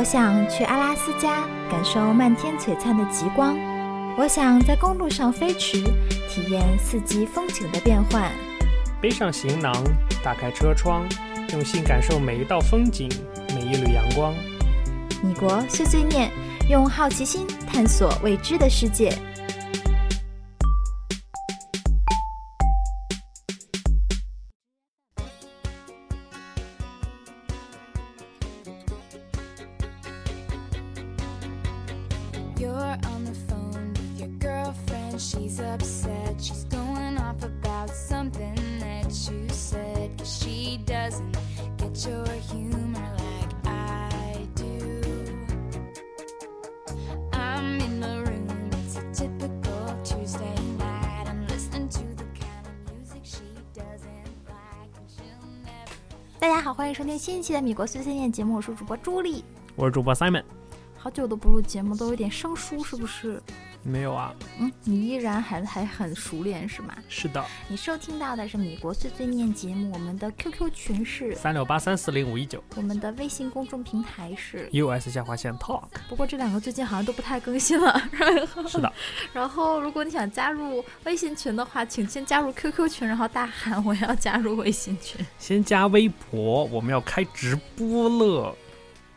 我想去阿拉斯加感受漫天璀璨的极光，我想在公路上飞驰，体验四季风景的变换。背上行囊，打开车窗，用心感受每一道风景，每一缕阳光。米国碎碎念，用好奇心探索未知的世界。新一期的米国碎碎念节目，我是主播朱莉。我是主播 Simon。好久都不录节目，都有点生疏，是不是？没有啊，嗯，你依然还还很熟练是吗？是的，你收听到的是米国碎碎念节目，我们的 QQ 群是，三六八三四零五一九我们的微信公众平台是。，US 下划线 Talk。不过这两个最近好像都不太更新了。是的，然后，如果你想加入微信群的话，请先加入 QQ 群，然后大喊我要加入微信群。先加微博，我们要开直播了。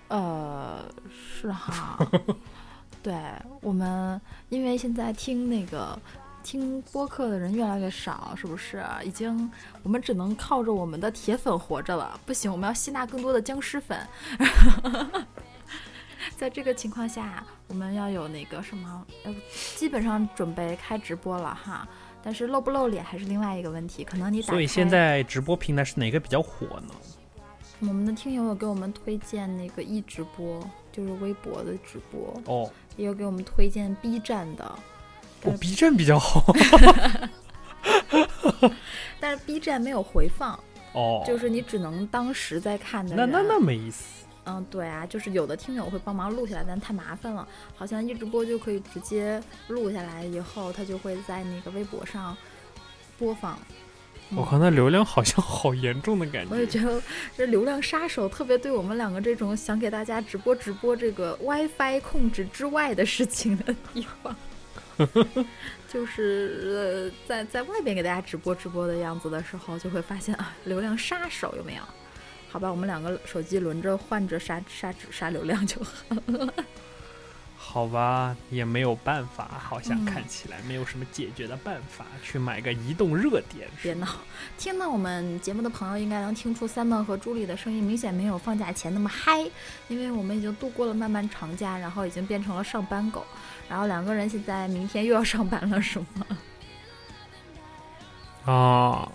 呃，是哈，对我们，因为现在听那个听播客的人越来越少，是不是？已经我们只能靠着我们的铁粉活着了。不行，我们要吸纳更多的僵尸粉。在这个情况下，我们要有那个什么，呃，基本上准备开直播了哈。但是露不露脸还是另外一个问题，可能你打所以现在直播平台是哪个比较火呢？我们的听友有给我们推荐那个一直播，就是微博的直播，哦，也有给我们推荐 B 站的，我 B 站比较好。但是 B 站没有回放，哦，就是你只能当时在看的人。那那那没意思。嗯，对啊，就是有的听友会帮忙录下来，但太麻烦了。好像一直播就可以直接录下来，以后他就会在那个微博上播放。嗯我靠，那流量好像好严重的感觉。我也觉得这流量杀手特别对我们两个这种想给大家直播直播这个 WiFi 控制之外的事情的地方，就是呃在在外边给大家直播直播的样子的时候，就会发现啊，流量杀手有没有？好吧，我们两个手机轮着换着杀杀杀流量就好。好吧，也没有办法，好像嗯看起来没有什么解决的办法，去买个移动热点。别闹！听到我们节目的朋友应该能听出 Simon 和朱莉的声音明显没有放假前那么嗨，因为我们已经度过了漫漫长假，然后已经变成了上班狗，然后两个人现在明天又要上班了，是吗？啊，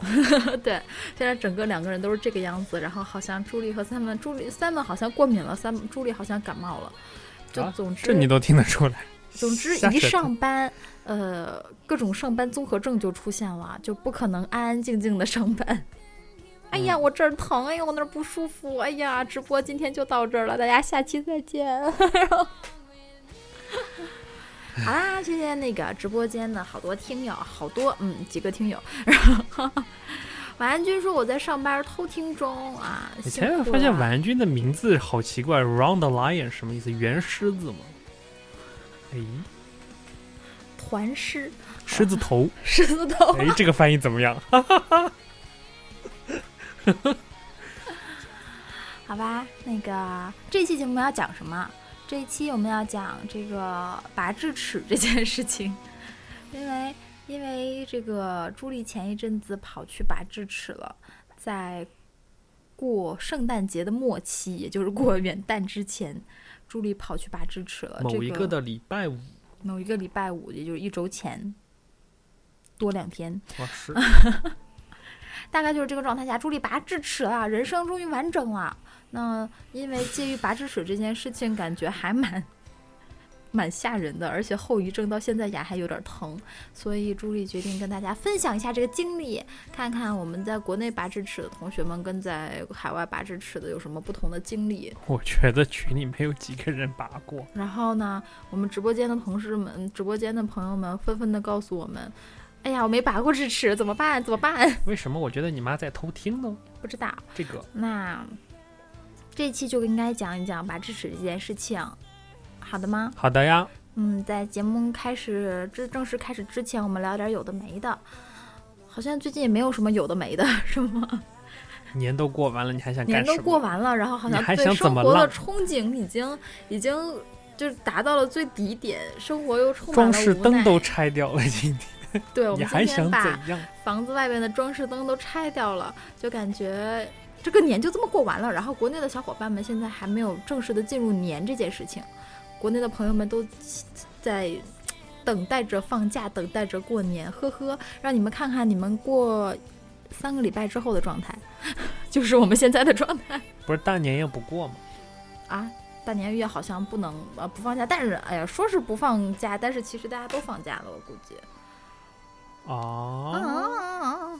对，现在整个两个人都是这个样子，然后好像朱莉和 Simon，朱莉 Simon 好像过敏了，Simon 朱莉好像感冒了，就啊总之、这你都听得出来。总之一上班，呃，各种上班综合症就出现了，就不可能安安静静的上班。哎呀，我这儿疼，哎呀，我那儿不舒服，哎呀，直播今天就到这儿了，大家下期再见。好啦，谢谢那个直播间的好多听友，好多嗯几个听友。然后晚安君说我在上班偷听中啊，以前有辛苦了发现婉君的名字好奇怪，Round the Lion 什么意思？圆狮子吗？哎，团狮狮子头。狮子头。哎，这个翻译怎么样？哈哈哈好吧，那个这期节目要讲什么？这一期我们要讲这个拔智齿这件事情，因为因为这个朱莉前一阵子跑去拔智齿了，在过圣诞节的末期，也就是过元旦之前，朱莉跑去拔智齿了。某一这个的礼拜五，某一个礼拜五，也就是一周前多两天，哇 是，大概就是这个状态下，朱莉拔智齿了，人生终于完整了。那因为介于拔智齿这件事情，感觉还蛮蛮吓人的，而且后遗症到现在牙还有点疼，所以朱莉决定跟大家分享一下这个经历，看看我们在国内拔智齿的同学们跟在海外拔智齿的有什么不同的经历。我觉得群里没有几个人拔过。然后呢，我们直播间的同事们、直播间的朋友们纷纷的告诉我们。哎呀，我没拔过智齿，怎么办？怎么办？为什么我觉得你妈在偷听呢？不知道。这个那这一期就应该讲一讲拔智齿这件事情，好的吗？好的呀，嗯，在节目开始之正式开始之前，我们聊点有的没的。好像最近也没有什么有的没的，是吗？年都过完了，你还想干年都？过完了，然后好像还对想怎么生活的憧憬已经已经就是达到了最底点，生活又充满装了无奈。饰灯都拆掉了，今天对，我们你还想今天把怎样？房子外面的装饰灯都拆掉了，就感觉这个年就这么过完了。然后国内的小伙伴们现在还没有正式的进入年这件事情，国内的朋友们都在等待着放假，等待着过年，呵呵，让你们看看你们过三个礼拜之后的状态，就是我们现在的状态不是大年夜不过吗？啊。大年夜好像不能呃不放假，但是哎呀，说是不放假，但是其实大家都放假了，我估计。哦，啊，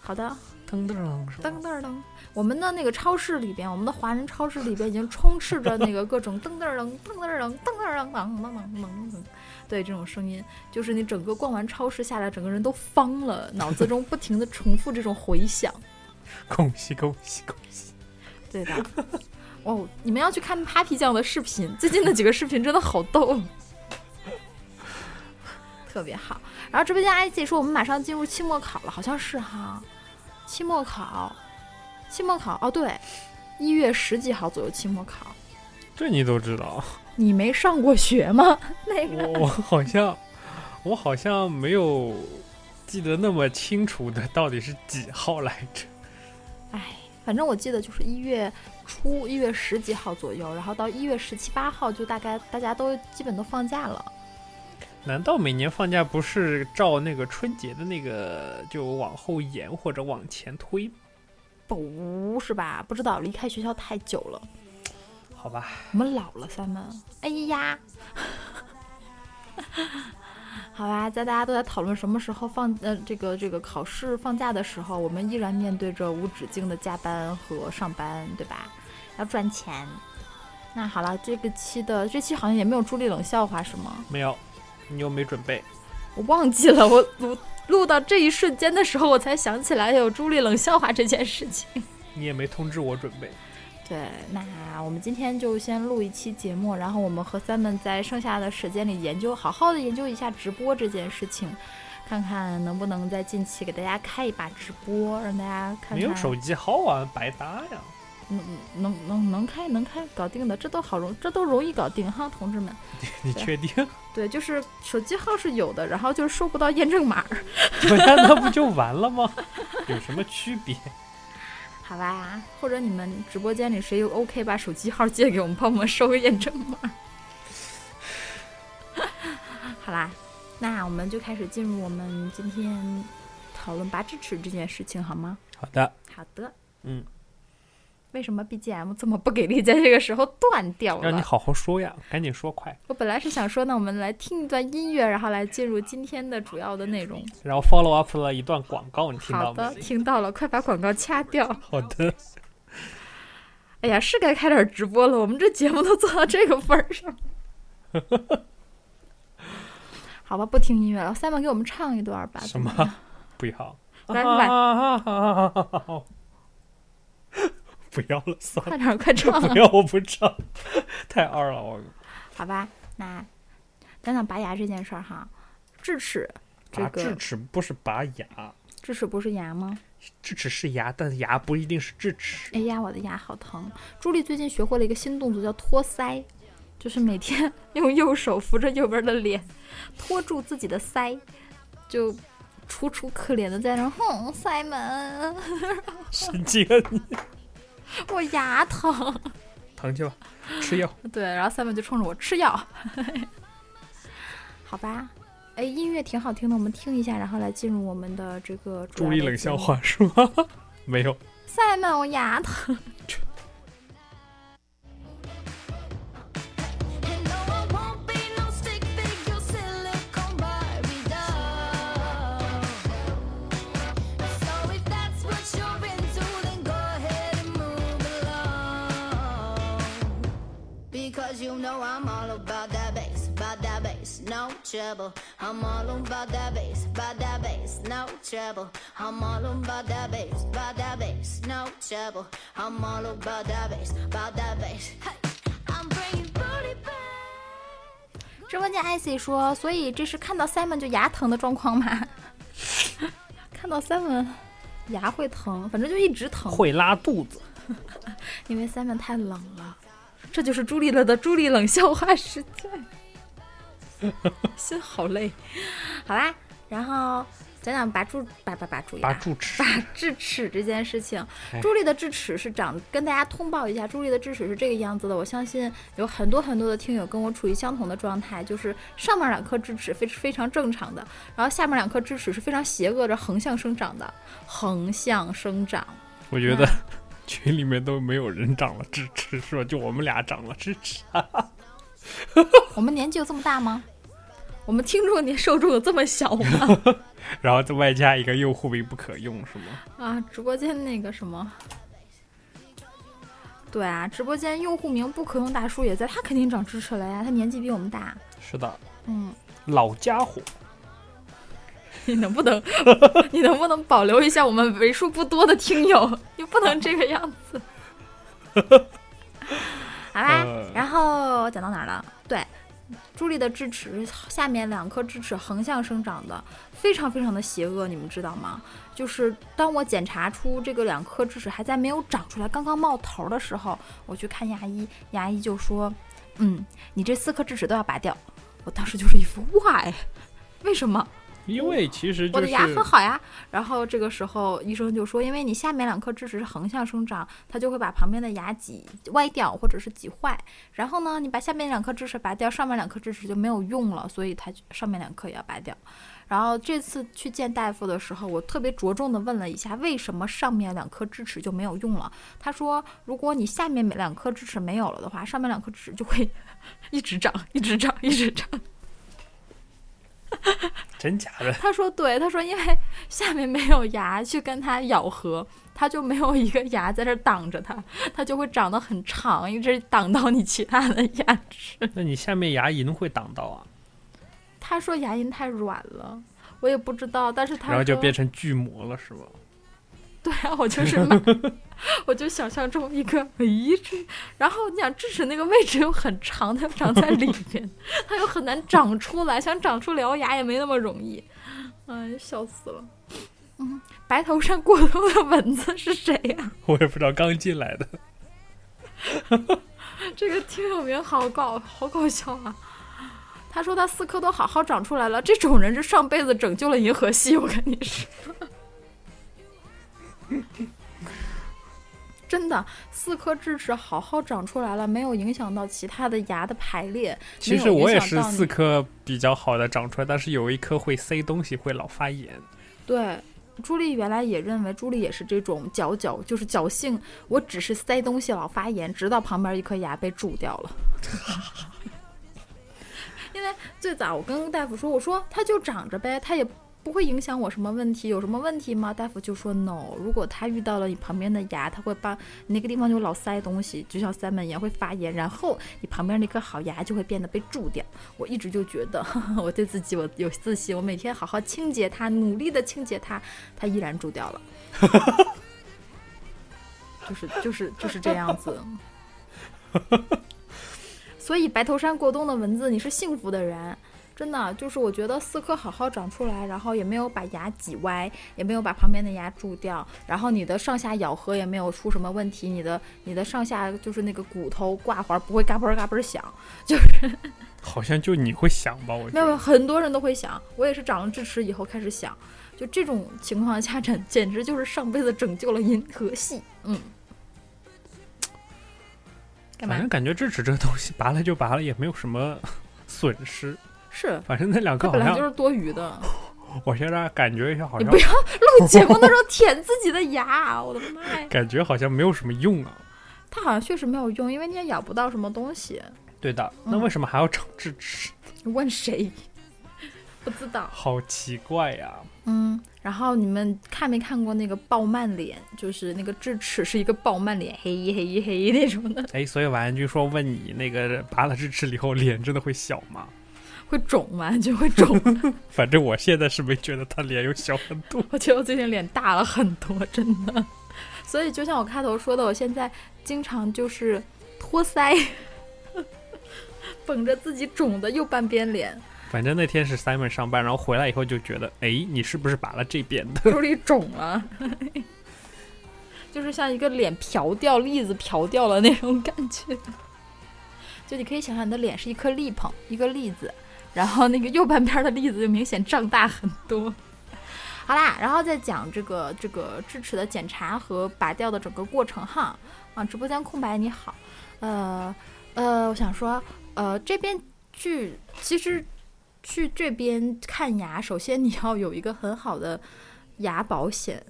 好的，噔噔噔噔噔噔，我们的那个超市里边，我们的华人超市里边已经充斥着那个各种噔噔噔噔噔噔噔噔噔噔噔噔噔，对这种声音，就是你整个逛完超市下来，整个人都方了，脑子中不停的重复这种回响。恭喜恭喜恭喜！对的，哦，你们要去看 Papi 酱的视频，最近的几个视频真的好逗，特别好。然后直播间 IC 说我们马上进入期末考了，好像是哈，期末考，期末考哦对，一月十几号左右期末考。这你都知道？你没上过学吗？那个我我好像我好像没有记得那么清楚的到底是几号来着？哎，反正我记得就是一月初，一月十几号左右，然后到一月十七八号就大概大家都基本都放假了。难道每年放假不是照那个春节的那个就往后延或者往前推吗？不是吧？不知道，离开学校太久了，好吧，我们老了，三门。哎呀，好吧，在大家都在讨论什么时候放呃这个这个考试放假的时候，我们依然面对着无止境的加班和上班，对吧？要赚钱。那好了，这个期的这期好像也没有朱莉冷笑话是吗？没有，你又没准备。我忘记了，我我录到这一瞬间的时候，我才想起来有朱莉冷笑话这件事情。你也没通知我准备。对，那我们今天就先录一期节目，然后我们和 Simon 在剩下的时间里研究，好好的研究一下直播这件事情，看看能不能在近期给大家开一把直播，让大家看看。没有手机号啊，白搭呀。能能能能开能开，搞定的，这都好容，这都容易搞定哈，同志们。你确定？对，就是手机号是有的，然后就是收不到验证码那。那不就完了吗？有什么区别？好吧，或者你们直播间里谁有 OK，把手机号借给我们，帮我们收个验证码。好啦，那我们就开始进入我们今天讨论拔智齿这件事情，好吗？好的，好的。嗯，为什么 BGM 这么不给力，在这个时候断掉了？让你好好说呀，赶紧说快。我本来是想说，那我们来听一段音乐，然后来进入今天的主要的内容。然后 follow up 了一段广告，你听好的，到没？听到了，快把广告掐掉。好的，哎呀，是该开点直播了，我们这节目都做到这个份儿上。好吧，不听音乐了，Simon 给我们唱一段吧。什么？不要。来来 不要了，算了，快点，快唱！不要，我不唱，太二了，我。好吧，那讲讲拔牙这件事儿哈。智齿，这拔个智齿不是拔牙，智齿不是牙吗？智齿是牙，但是牙不一定是智齿。哎呀，我的牙好疼！朱莉最近学会了一个新动作，叫托腮，就是每天用右手扶着右边的脸，托住自己的腮，就楚楚可怜的在那儿哼，Simon，神经啊你！我牙疼。疼去吧，吃药。对，然后 Simon 就冲着我吃药，好吧。哎，音乐挺好听的，我们听一下，然后来进入我们的这个助力冷。笑话是吗？没有，Simon，我牙疼。You know I'm all about that bass, about that bass. No, trouble. I'm all about that bass, about that bass, no trouble. I'm all about that bass, about that bass, no trouble. I'm all about that bass, about that bass. Hey, I'm bringing booty back. 直播间 icy 说，所以这是看到 Simon 就牙疼的状况吗？看到 Simon 牙会疼，反正就一直疼，会拉肚子。因为 Simon 太冷了。这就是朱莉了的朱莉冷笑话时间，心好累。好啦，然后讲讲拔蛀拔拔拔蛀牙拔智齿，拔智齿这件事情哎。朱莉的智齿是长，跟大家通报一下，朱莉的智齿是这个样子的。我相信有很多很多的听友跟我处于相同的状态，就是上面两颗智齿非非常正常的，然后下面两颗智齿是非常邪恶的横向生长的，横向生长。我觉得群里面都没有人长了智齿，是吧？就我们俩长了智齿。我们年纪有这么大吗？我们听众年受众有这么小吗？然后再外加一个用户名不可用，是吗？啊，直播间那个什么，对啊，直播间用户名不可用大叔也在，他肯定长智齿了呀，他年纪比我们大。是的，嗯，老家伙。你能不能，你能不能保留一下我们为数不多的听友？你不能这个样子。好啦，呃然后讲到哪儿了？对，朱莉的智齿下面两颗智齿横向生长的，非常非常的邪恶，你们知道吗？就是当我检查出这个两颗智齿还在没有长出来，刚刚冒头的时候，我去看牙医，牙医就说：“嗯，你这四颗智齿都要拔掉。”我当时就是一副 why，为什么？因为其实就是我的牙很好呀。然后这个时候医生就说，因为你下面两颗智齿是横向生长，它就会把旁边的牙挤歪掉或者是挤坏。然后呢，你把下面两颗智齿拔掉，上面两颗智齿就没有用了，所以它就上面两颗也要拔掉。然后这次去见大夫的时候，我特别着重的问了一下，为什么上面两颗智齿就没有用了？他说，如果你下面两颗智齿没有了的话，上面两颗智齿就会 一直长，一直长，一直长。真假的，他说对，他说因为下面没有牙去跟它咬合，它就没有一个牙在这挡着它，它就会长得很长，一直挡到你其他的牙齿。那你下面牙龈会挡到啊，他说牙龈太软了，我也不知道，但是他然后就变成巨魔了，是吗？对啊，我就是慢 我就想象中一个咦这，然后你想智齿那个位置又很长，它长在里 面，它又很难长出来，想长出獠牙也没那么容易，哎，笑死了。嗯，白头山过冬的蚊子是谁呀、我也不知道，刚进来的。这个听友名好搞，好搞笑啊！他说他四颗都好好长出来了，这种人是上辈子拯救了银河系，我跟你说。真的，四颗智齿好好长出来了，没有影响到其他的牙的排列。其实我也是四颗比较好的长出来，但是有一颗会塞东西，会老发炎。对，朱莉原来也认为朱莉也是这种侥侥，就是侥幸，我只是塞东西老发炎，直到旁边一颗牙被蛀掉了。因为最早我跟大夫说，我说它就长着呗，它也不会影响我什么问题，有什么问题吗？大夫就说 no，如果他遇到了你旁边的牙，他会把你那个地方就老塞东西，就像塞门一样会发炎，然后你旁边那颗好牙就会变得被蛀掉。我一直就觉得 我对自己我有自信，我每天好好清洁它，努力的清洁它，它依然蛀掉了。就是就是就是这样子。所以白头山过冬的蚊子，你是幸福的人，真的就是我觉得四颗好好长出来，然后也没有把牙挤歪，也没有把旁边的牙蛀掉，然后你的上下咬合也没有出什么问题，你的你的上下就是那个骨头挂环不会嘎嘣儿嘎嘣儿响，就是 好像就你会想吧？我觉没有没有，很多人都会想，我也是长了智齿以后开始想，就这种情况下，简 简直就是上辈子拯救了银河系。嗯，干嘛反正？感觉智齿这个东西拔了就拔了，也没有什么 损失。是，反正那两颗好像，就是多余的。我现在感觉一下，好像你不要录节目的时候舔自己的牙，我的妈呀！感觉好像没有什么用啊。它好像确实没有用，因为你也咬不到什么东西。对的，那嗯为什么还要长智齿？你问谁？不知道。好奇怪呀！嗯，然后你们看没看过那个鲍曼脸？就是那个智齿是一个鲍曼脸，黑黑黑那种的。哎，所以婉安君说问你那个拔了智齿以后脸真的会小吗？会肿吗？就会肿。反正我现在是没觉得他脸有小很多。我觉得我最近脸大了很多，真的。所以就像我开头说的，我现在经常就是托腮，绷着自己肿的右半边脸，反正那天是 Simon 上班，然后回来以后就觉得，哎，你是不是拔了这边的？手里肿了，就是像一个脸瓢掉栗子瓢掉了那种感觉。就你可以想象你的脸是一颗栗蓬，一个栗子，然后那个右半边的例子就明显胀大很多。好啦，然后再讲这个这个智齿的检查和拔掉的整个过程哈。啊，直播间空白你好，呃呃，我想说，呃，这边去其实去这边看牙，首先你要有一个很好的牙保险。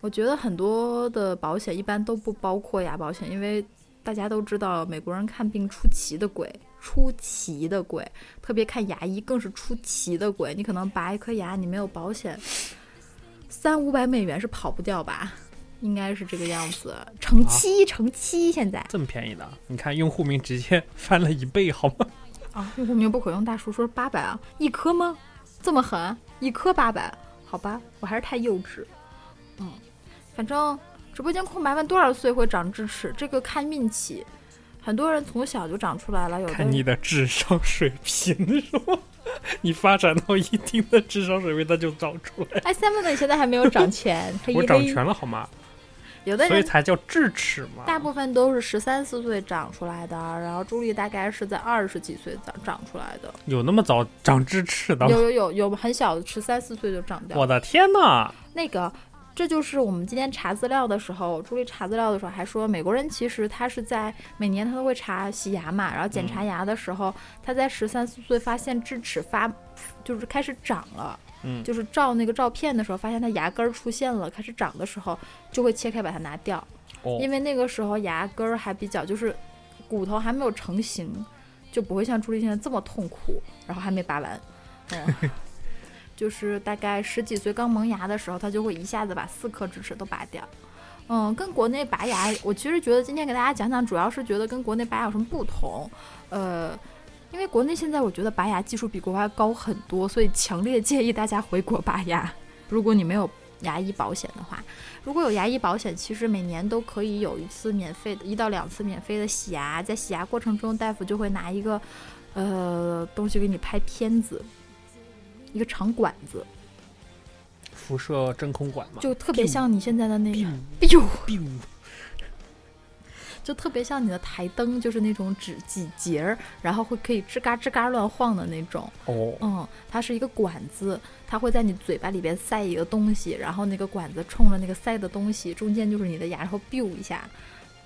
我觉得很多的保险一般都不包括牙保险，因为大家都知道美国人看病出奇的贵，出奇的贵，特别看牙医更是出奇的贵。你可能拔一颗牙，你没有保险，三五百美元是跑不掉吧？应该是这个样子，乘七乘七，现在这么便宜的？你看用户名直接翻了一倍，好吗？啊，用户名不可用，大叔说八百啊，一颗吗？这么狠，一颗八百？好吧，我还是太幼稚。嗯，反正直播间空白问多少岁会长智齿，这个看运气，很多人从小就长出来了，有的看你的智商水平是吗？你发展到一定的智商水平，它就长出来。哎，seven 的你现在还没有长 全，黑我长全了好吗？有的人所以才叫智齿嘛。大部分都是十三四岁长出来的，然后朱莉大概是在二十几岁长长出来的，有那么早长智齿的吗？有有有有很小的十三四岁就长掉我。的天呐！那个，这就是我们今天查资料的时候，朱莉查资料的时候还说，美国人其实他是在每年他都会查洗牙嘛，然后检查牙的时候，他在十三四岁发现智齿发，就是开始长了。嗯就是照那个照片的时候，发现他牙根儿出现了，开始长的时候，就会切开把它拿掉。哦，因为那个时候牙根儿还比较就是骨头还没有成型，就不会像朱莉现在这么痛苦，然后还没拔完，嗯，就是大概十几岁刚萌芽的时候，他就会一下子把四颗智齿都拔掉。嗯，跟国内拔牙，我其实觉得今天给大家讲讲，主要是觉得跟国内拔牙有什么不同。呃，因为国内现在我觉得拔牙技术比国外高很多，所以强烈建议大家回国拔牙。如果你没有牙医保险的话，如果有牙医保险，其实每年都可以有一次免费的，一到两次免费的洗牙。在洗牙过程中，大夫就会拿一个呃东西给你拍片子，一个长管子，辐射真空管嘛，就特别像你现在的那个 biu 就特别像你的台灯，就是那种指几节儿，然后会可以吱嘎吱嘎乱晃的那种。哦，嗯，它是一个管子，它会在你嘴巴里边塞一个东西，然后那个管子冲着那个塞的东西，中间就是你的牙，然后 biu 一下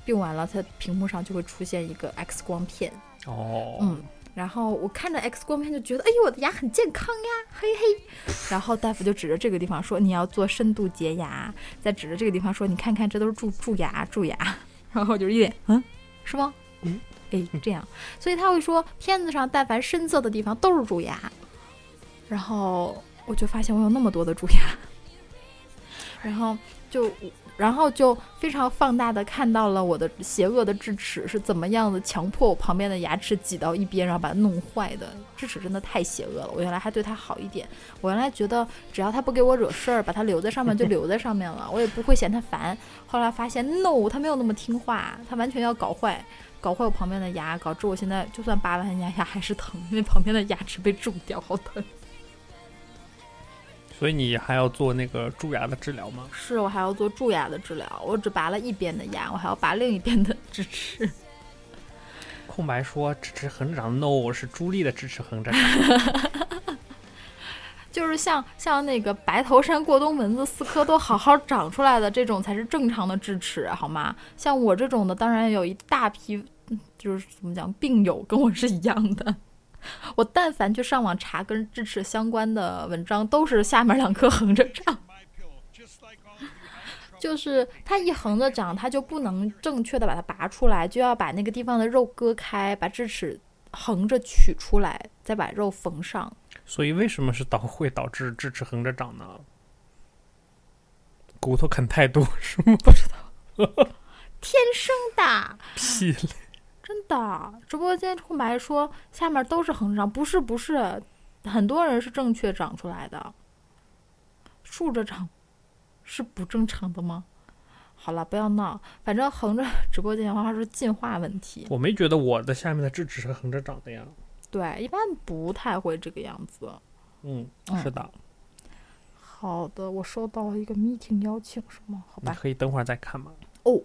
，biu 完了，它屏幕上就会出现一个 X 光片。哦，嗯，然后我看着 X 光片就觉得，哎呦，我的牙很健康呀，嘿嘿。然后大夫就指着这个地方说，你要做深度洁牙，再指着这个地方说，你看看，这都是蛀蛀牙，蛀牙。然后就是一脸，嗯，是吗？嗯，哎，这样，所以他会说，片子上但凡深色的地方都是蛀牙。然后我就发现我有那么多的蛀牙，然后就。然后就非常放大的看到了我的邪恶的智齿是怎么样的强迫我旁边的牙齿挤到一边，然后把它弄坏的。智齿真的太邪恶了。我原来还对它好一点，我原来觉得只要它不给我惹事儿，把它留在上面就留在上面了，我也不会嫌它烦。后来发现，no，它没有那么听话，它完全要搞坏，搞坏我旁边的牙，导致我现在就算拔完牙牙还是疼，因为旁边的牙齿被蛀掉，好疼。所以你还要做那个蛀牙的治疗吗？是我还要做蛀牙的治疗，我只拔了一边的牙，我还要拔另一边的智齿。空白说智齿横着长，no 是朱莉的智齿横着长。就是像像那个白头山过冬蚊子四颗都好好长出来的这种才是正常的智齿，好吗？像我这种的，当然有一大批，嗯就是怎么讲，病友跟我是一样的。我但凡去上网查跟智齿相关的文章，都是下面两颗横着长。就是它一横着长，它就不能正确的把它拔出来，就要把那个地方的肉割开，把智齿横着取出来，再把肉缝上。所以为什么是导会导致智齿横着长呢？骨头啃太多是吗？不知道 天生的，屁嘞！真的，直播间空白说下面都是横着长，不是不是，很多人是正确长出来的，竖着长是不正常的吗？好了，不要闹，反正横着直播间的话是进化问题。我没觉得我的下面的智齿是横着长的呀。对，一般不太会这个样子。嗯，嗯是的，好的，我收到了一个 meeting 邀请，是吗？好你吧，可以等会儿再看吗？哦。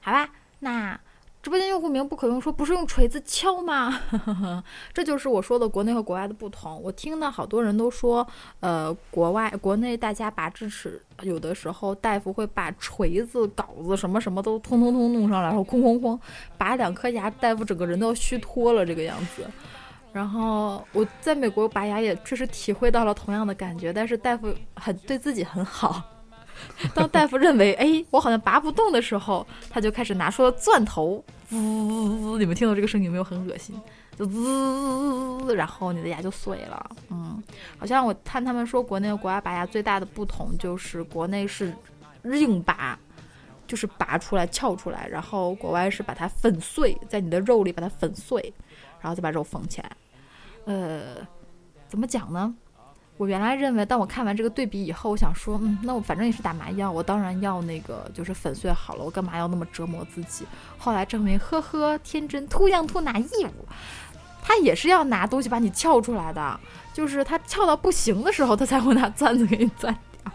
好吧，那直播间用户名不可用说，不是用锤子敲吗？这就是我说的国内和国外的不同。我听到好多人都说，呃，国外国内大家拔智齿，有的时候大夫会把锤子、镐子什么什么都通通通弄上来，然后哐哐哐拔两颗牙，大夫整个人都要虚脱了这个样子。然后我在美国拔牙也确实体会到了同样的感觉，但是大夫很对自己很好。当大夫认为哎我好像拔不动的时候，他就开始拿出了钻头，滋滋滋，你们听到这个声音有没有很恶心？就滋，然后你的牙就碎了。嗯，好像我看他们说国内和国外拔牙最大的不同就是国内是硬拔。就是拔出来、撬出来，然后国外是把它粉碎，在你的肉里把它粉碎，然后再把肉缝起来。呃，怎么讲呢？我原来认为，当我看完这个对比以后，我想说，嗯，那我反正也是打麻药，我当然要那个就是粉碎好了，我干嘛要那么折磨自己？后来证明，呵呵，天真，too young too naive，他也是要拿东西把你撬出来的，就是他撬到不行的时候，他才会拿钻子给你钻掉。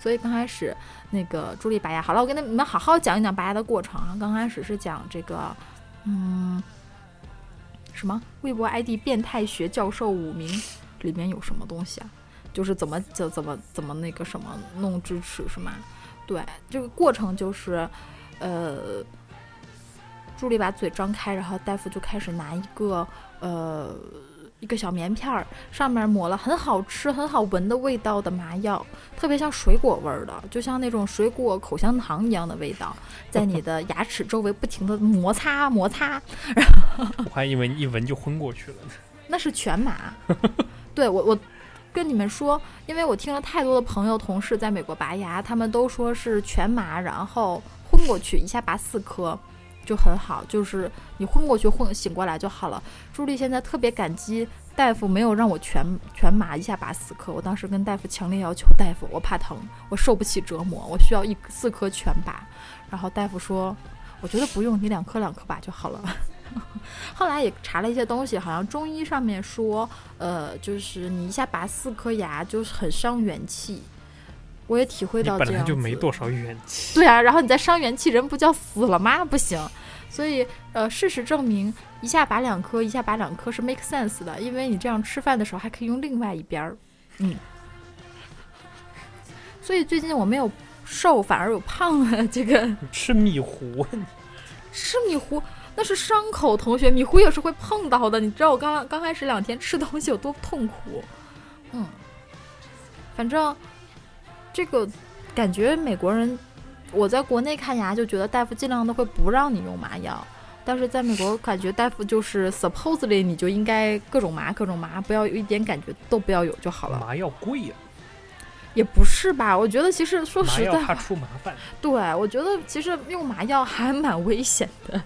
所以刚开始那个朱莉拔牙，好了，我跟你们好好讲一讲拔牙的过程啊。刚开始是讲这个，嗯，什么微博 ID 变态学教授五名里面有什么东西啊？就是怎么怎怎么怎么那个什么弄智齿是吗？对，这个过程就是，呃，助理把嘴张开，然后大夫就开始拿一个呃一个小棉片儿，上面抹了很好吃、很好闻的味道的麻药，特别像水果味儿的，就像那种水果口香糖一样的味道，在你的牙齿周围不停的摩擦摩擦，然后我还以为你一闻就昏过去了呢。那是全麻。对我，我跟你们说，因为我听了太多的朋友、同事在美国拔牙，他们都说是全麻，然后昏过去，一下拔四颗。就很好，就是你昏过去，昏醒过来就好了。朱莉现在特别感激大夫没有让我全全麻一下拔四颗，我当时跟大夫强烈要求，大夫我怕疼，我受不起折磨，我需要一四颗全拔。然后大夫说，我觉得不用，你两颗两颗拔就好了。后来也查了一些东西，好像中医上面说，呃，就是你一下拔四颗牙，就是很伤元气。我也体会到这样子。就没多少元气。对啊，然后你再伤元气，人不叫死了吗？不行。所以，呃，事实证明，一下拔两颗，一下拔两颗是 make sense 的，因为你这样吃饭的时候还可以用另外一边儿。嗯。所以最近我没有瘦，反而有胖了。这个吃米糊，吃米糊那是伤口，同学，米糊也是会碰到的。你知道我刚刚开始两天吃东西有多痛苦？嗯，反正这个感觉美国人，我在国内看牙就觉得大夫尽量都会不让你用麻药，但是在美国感觉大夫就是 supposedly 你就应该各种麻各种麻，不要有一点感觉都不要有就好了。麻药贵呀、也不是吧？我觉得其实说实在话，出麻烦。对我觉得其实用麻药还蛮危险的。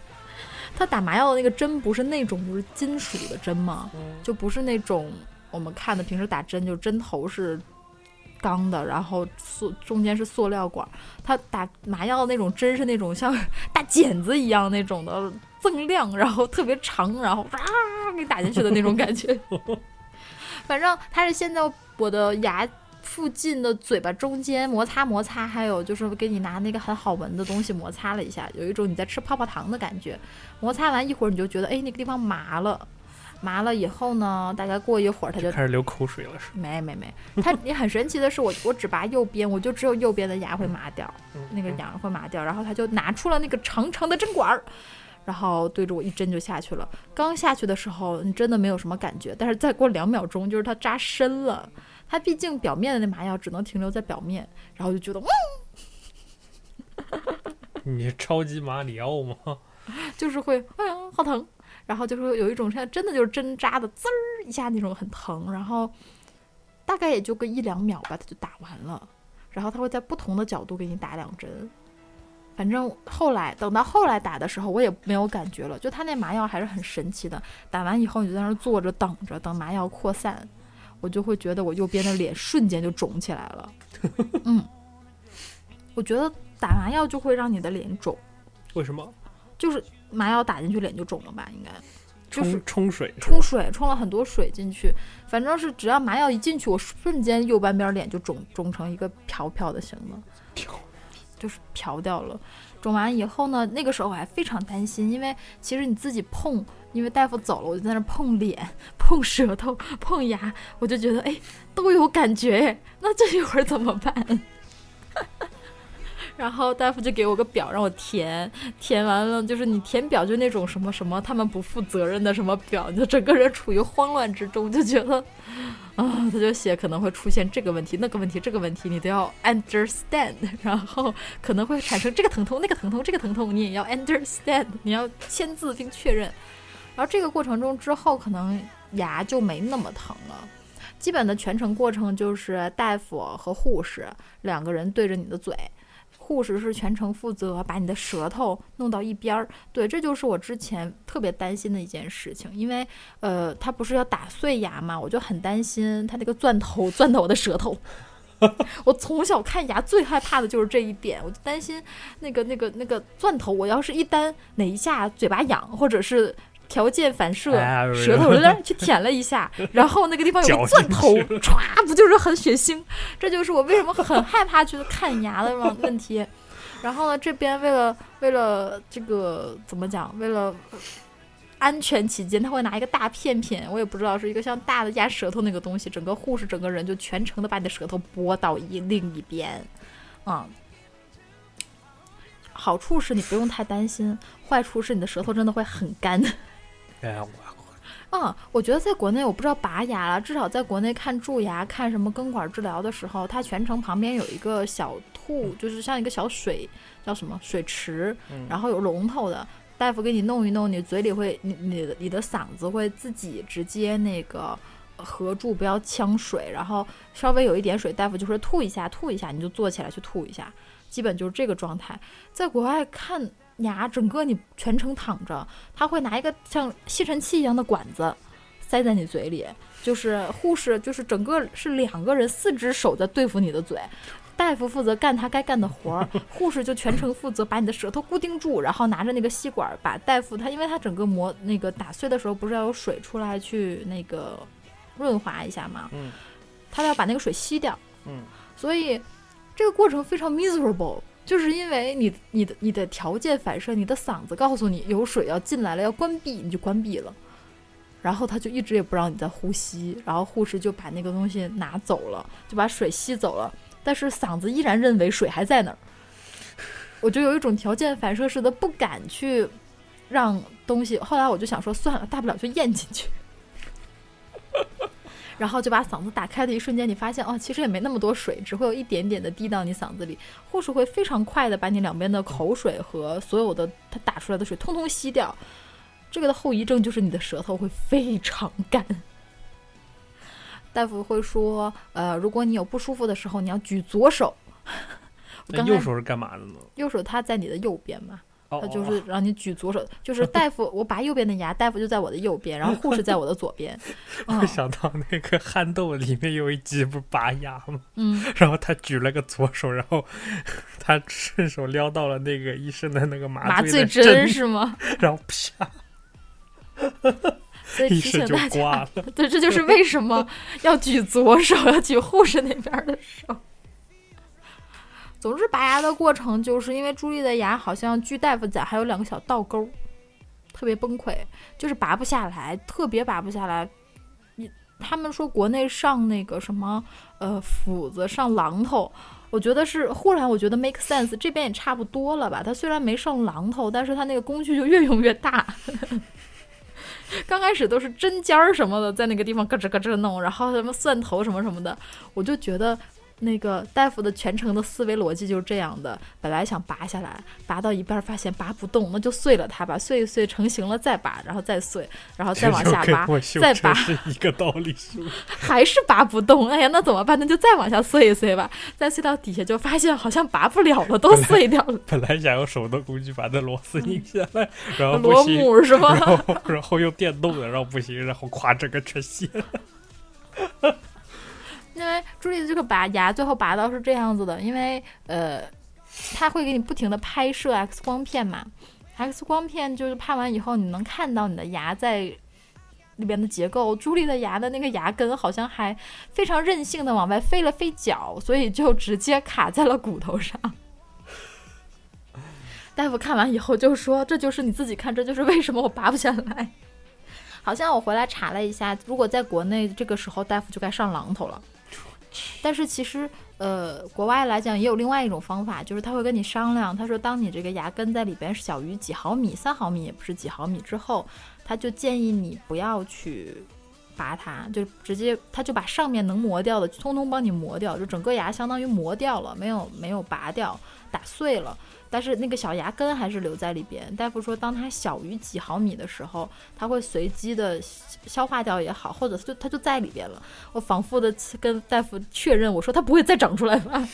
他打麻药的那个针不是那种就是金属的针吗？嗯，就不是那种我们看的平时打针，就针头是钢的，然后塑中间是塑料管儿。他打麻药的那种针是那种像大剪子一样那种的锃亮，然后特别长，然后啊给打进去的那种感觉。反正他是现在我的牙附近的嘴巴中间摩擦摩擦，还有就是给你拿那个很好闻的东西摩擦了一下，有一种你在吃泡泡糖的感觉。摩擦完一会儿，你就觉得哎那个地方麻了。麻了以后呢，大概过一会儿它就开始流口水了，是？没没没，它你很神奇的是我我只拔右边，我就只有右边的牙会麻掉，嗯那个牙会麻掉，然后他就拿出了那个长长的针管儿，然后对着我一针就下去了。刚下去的时候，你真的没有什么感觉，但是再过两秒钟，就是它扎深了。它毕竟表面的那麻药只能停留在表面，然后就觉得，嗯，你是超级马里奥吗？就是会，哎呀，好疼。然后就是有一种像真的就是针扎的滋儿一下那种很疼，然后大概也就个一两秒吧，它就打完了。然后它会在不同的角度给你打两针，反正后来等到后来打的时候，我也没有感觉了。就他那麻药还是很神奇的，打完以后你就在那儿坐着等着，等麻药扩散，我就会觉得我右边的脸瞬间就肿起来了。嗯，我觉得打麻药就会让你的脸肿，为什么？就是麻药打进去脸就肿了吧？应该就是冲冲水冲水，冲了很多水进去，反正是只要麻药一进去，我瞬间右半边脸就肿肿成一个瓢瓢的形了。瓢 就是瓢掉了。肿完以后呢，那个时候我还非常担心，因为其实你自己碰，因为大夫走了，我就在那碰脸、碰舌头、碰牙，我就觉得哎都有感觉哎，那这一会儿怎么办？然后大夫就给我个表让我填，填完了就是你填表就那种什么什么他们不负责任的什么表，就整个人处于慌乱之中，就觉得啊，他就写可能会出现这个问题、那个问题、这个问题，你都要 understand，然后可能会产生这个疼痛、那个疼痛、这个疼痛，你也要 understand，你要签字并确认。然后这个过程中之后，可能牙就没那么疼了。基本的全程过程就是大夫和护士两个人对着你的嘴，护士是全程负责把你的舌头弄到一边儿。对，这就是我之前特别担心的一件事情，因为呃，他不是要打碎牙嘛，我就很担心他那个钻头钻到我的舌头。我从小看牙最害怕的就是这一点，我就担心那个那个那个钻头，我要是一旦哪一下嘴巴痒，或者是条件反射，哎舌头有点去舔了一下，然后那个地方有个钻头，歘，不就是很血腥？这就是我为什么很害怕去看牙的问问题。然后呢，这边为了为了这个怎么讲，为了安全起见，他会拿一个大片片，我也不知道是一个像大的压舌头那个东西，整个护士整个人就全程的把你的舌头拨到一另一边，嗯。好处是你不用太担心，坏处是你的舌头真的会很干。嗯，我觉得在国内我不知道拔牙了，至少在国内看蛀牙、看什么根管治疗的时候，它全程旁边有一个小吐，就是像一个小水叫什么水池，嗯然后有龙头的，大夫给你弄一弄，你嘴里会你你的你的嗓子会自己直接那个合住，不要呛水，然后稍微有一点水，大夫就说吐一下吐一下，你就坐起来去吐一下，基本就是这个状态。在国外看牙，整个你全程躺着，他会拿一个像吸尘器一样的管子塞在你嘴里，就是护士就是整个是两个人四只手在对付你的嘴。大夫负责干他该干的活儿，护士就全程负责把你的舌头固定住，然后拿着那个吸管儿把大夫他，因为他整个磨那个打碎的时候不是要有水出来去那个润滑一下嘛，嗯。他要把那个水吸掉，嗯，所以这个过程非常 miserable，就是因为你你的你的条件反射，你的嗓子告诉你有水要进来了，要关闭，你就关闭了。然后他就一直也不让你再呼吸，然后护士就把那个东西拿走了，就把水吸走了，但是嗓子依然认为水还在那儿。我就有一种条件反射似的，不敢去让东西。后来我就想说，算了，大不了就咽进去。然后就把嗓子打开的一瞬间，你发现哦，其实也没那么多水，只会有一点点的滴到你嗓子里。护士会非常快的把你两边的口水和所有的他打出来的水通通吸掉。这个的后遗症就是你的舌头会非常干。大夫会说，呃，如果你有不舒服的时候，你要举左手。我刚才那右手是干嘛的呢？右手它在你的右边嘛，哦，他就哦是让你举左手，就是 大夫，我拔右边的牙，大夫就在我的右边，然后护士在我的左边。想到那个憨豆里面有一集不是拔牙吗？嗯，然后他举了个左手，然后他顺手撩到了那个医生的那个麻麻醉针是吗？然后啪，所以医生就提醒大挂家，了。对，这就是为什么要举左手，要举护士那边的手。总之，拔牙的过程就是因为朱莉的牙好像据大夫讲还有两个小倒钩，特别崩溃，就是拔不下来，特别拔不下来。你他们说国内上那个什么呃斧子上榔头，我觉得是忽然我觉得 make sense，这边也差不多了吧？它虽然没上榔头，但是它那个工具就越用越大。刚开始都是针尖儿什么的，在那个地方咯吱咯吱弄，然后什么蒜头什么什么的，我就觉得那个大夫的全程的思维逻辑就是这样的：本来想拔下来，拔到一半发现拔不动，那就碎了它吧，碎一碎成型了再拔，然后再碎，然后再往下拔，再拔是一个道理是吗？还是拔不动。哎呀，那怎么办？那就再往下碎一碎吧，再碎到底下就发现好像拔不了了，都碎掉了。本来想用手动工具把那螺丝拧下来，然后螺母是吧？然后然后用电动的，然后不行，然后咵整个全卸了。因为朱莉的这个拔牙最后拔到是这样子的，因为呃，他会给你不停的拍摄 X 光片嘛，X 光片就是拍完以后你能看到你的牙在里边的结构。朱莉的牙的那个牙根好像还非常任性的往外飞了飞脚，所以就直接卡在了骨头上。大夫看完以后就说：“这就是你自己看，这就是为什么我拔不下来。”好像我回来查了一下，如果在国内这个时候大夫就该上榔头了。但是其实，呃，国外来讲也有另外一种方法，就是他会跟你商量，他说，当你这个牙根在里边小于几毫米，三毫米也不是几毫米之后，他就建议你不要去拔它，就直接他就把上面能磨掉的通通帮你磨掉，就整个牙相当于磨掉了，没有没有拔掉，打碎了。但是那个小牙根还是留在里边。大夫说，当它小于几毫米的时候，它会随机的消化掉也好，或者就它就在里边了。我反复的跟大夫确认，我说它不会再长出来吧？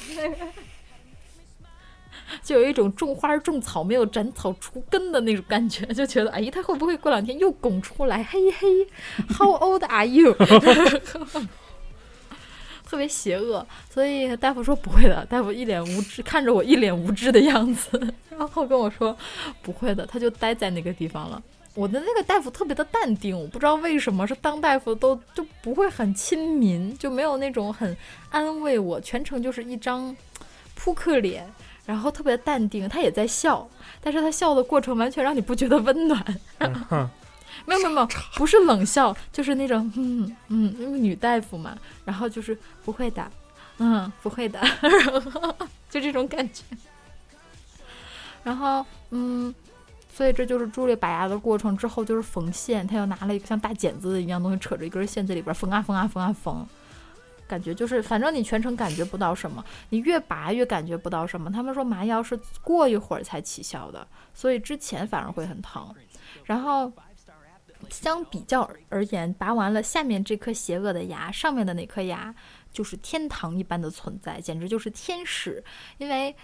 就有一种种花种草没有斩草除根的那种感觉，就觉得哎，它会不会过两天又拱出来？嘿嘿，How old are you？特别邪恶，所以大夫说不会的。大夫一脸无知，看着我一脸无知的样子，然后跟我说不会的。他就待在那个地方了。我的那个大夫特别的淡定，我不知道为什么是当大夫都就不会很亲民，就没有那种很安慰我，全程就是一张扑克脸，然后特别淡定。他也在笑，但是他笑的过程完全让你不觉得温暖。没有没有没有，不是冷笑，就是那种嗯嗯，因为女大夫嘛，然后就是不会的，嗯不会的，就这种感觉。然后嗯，所以这就是朱莉拔牙的过程。之后就是缝线，他又拿了一个像大剪子一样东西，扯着一根线在里边缝啊缝啊缝啊缝，感觉就是反正你全程感觉不到什么，你越拔越感觉不到什么。他们说麻药是过一会儿才起效的，所以之前反而会很疼。然后。相比较而言，拔完了下面这颗邪恶的牙，上面的那颗牙就是天堂一般的存在，简直就是天使。因为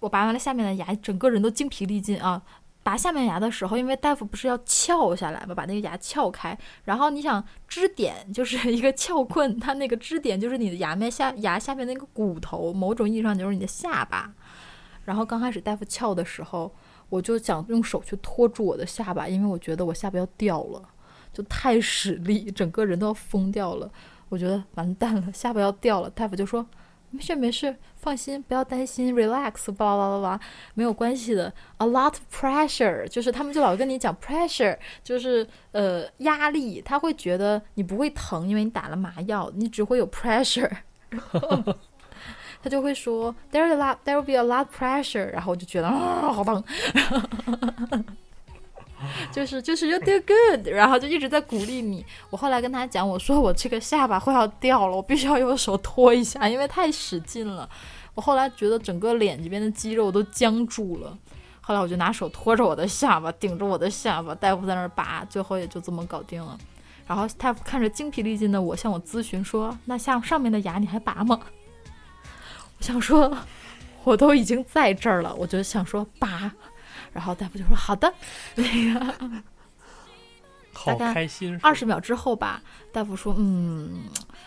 我拔完了下面的牙，整个人都精疲力尽啊！拔下面牙的时候，因为大夫不是要撬下来嘛，把那个牙撬开，然后你想支点就是一个撬棍，它那个支点就是你的牙面下牙下面那个骨头，某种意义上就是你的下巴。然后刚开始大夫撬的时候。我就想用手去托住我的下巴，因为我觉得我下巴要掉了，就太使力，整个人都要疯掉了。我觉得完蛋了，下巴要掉了。大夫就说：“没事没事，放心，不要担心，relax，巴拉巴拉巴，没有关系的。A lot of pressure，就是他们就老跟你讲 pressure，就是呃压力，他会觉得你不会疼，因为你打了麻药，你只会有 pressure。他就会说，there a lot, there will be a lot pressure，然后我就觉得啊，好棒，就是就是 you do good，然后就一直在鼓励你。我后来跟他讲，我说我这个下巴快要掉了，我必须要用手托一下，因为太使劲了。我后来觉得整个脸这边的肌肉都僵住了，后来我就拿手托着我的下巴，顶着我的下巴，大夫在那儿拔，最后也就这么搞定了。然后大夫看着精疲力尽的我，向我咨询说：“那像上面的牙你还拔吗？”想说，我都已经在这儿了，我就想说拔，然后大夫就说好的，那个，好开心。二十秒之后吧，大夫说，嗯，